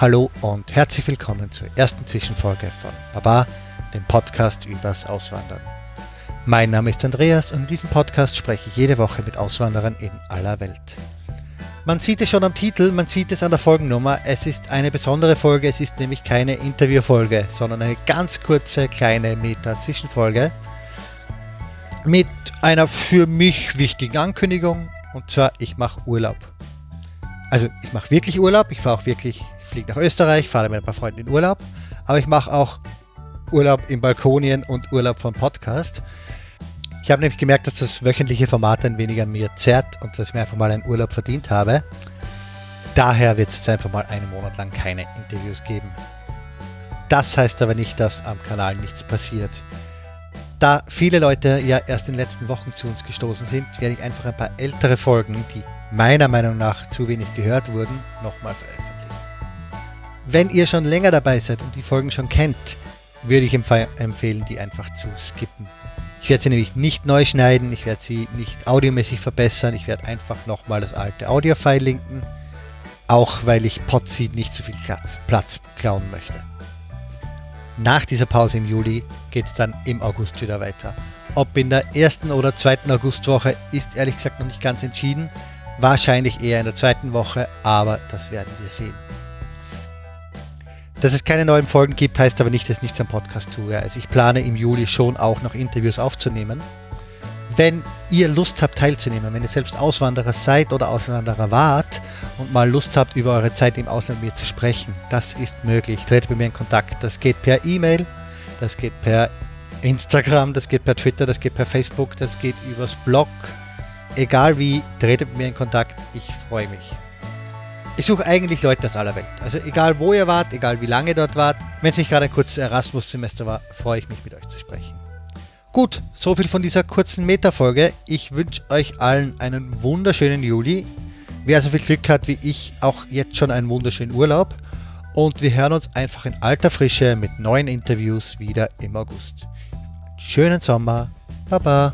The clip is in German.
Hallo und herzlich willkommen zur ersten Zwischenfolge von Baba, dem Podcast übers Auswandern. Mein Name ist Andreas und in diesem Podcast spreche ich jede Woche mit Auswanderern in aller Welt. Man sieht es schon am Titel, man sieht es an der Folgennummer. Es ist eine besondere Folge, es ist nämlich keine Interviewfolge, sondern eine ganz kurze kleine Meta-Zwischenfolge mit einer für mich wichtigen Ankündigung und zwar ich mache Urlaub. Also ich mache wirklich Urlaub, ich fahre auch wirklich, ich fliege nach Österreich, fahre mit ein paar Freunden in Urlaub, aber ich mache auch Urlaub in Balkonien und Urlaub vom Podcast. Ich habe nämlich gemerkt, dass das wöchentliche Format ein wenig an mir zerrt und dass ich mir einfach mal einen Urlaub verdient habe. Daher wird es einfach mal einen Monat lang keine Interviews geben. Das heißt aber nicht, dass am Kanal nichts passiert. Da viele Leute ja erst in den letzten Wochen zu uns gestoßen sind, werde ich einfach ein paar ältere Folgen, die meiner Meinung nach zu wenig gehört wurden, nochmal veröffentlichen. Wenn ihr schon länger dabei seid und die Folgen schon kennt, würde ich empfehlen, die einfach zu skippen. Ich werde sie nämlich nicht neu schneiden, ich werde sie nicht audiomäßig verbessern, ich werde einfach nochmal das alte Audio-File linken, auch weil ich Podseed nicht zu viel Platz, Platz klauen möchte. Nach dieser Pause im Juli geht es dann im August wieder weiter. Ob in der ersten oder zweiten Augustwoche ist ehrlich gesagt noch nicht ganz entschieden. Wahrscheinlich eher in der zweiten Woche, aber das werden wir sehen. Dass es keine neuen Folgen gibt, heißt aber nicht, dass ich nichts am Podcast tue. Also ich plane im Juli schon auch noch Interviews aufzunehmen. Wenn ihr Lust habt teilzunehmen, wenn ihr selbst Auswanderer seid oder Auswanderer wart und mal Lust habt, über eure Zeit im Ausland mit mir zu sprechen, das ist möglich. Tretet mit mir in Kontakt. Das geht per E-Mail, das geht per Instagram, das geht per Twitter, das geht per Facebook, das geht übers Blog. Egal wie, tretet mit mir in Kontakt. Ich freue mich. Ich suche eigentlich Leute aus aller Welt. Also egal wo ihr wart, egal wie lange ihr dort wart. Wenn es nicht gerade ein kurzes Erasmus-Semester war, freue ich mich mit euch zu sprechen. Gut, soviel von dieser kurzen Meta-Folge. Ich wünsche euch allen einen wunderschönen Juli. Wer so viel Glück hat wie ich, auch jetzt schon einen wunderschönen Urlaub. Und wir hören uns einfach in alter Frische mit neuen Interviews wieder im August. Schönen Sommer. Baba.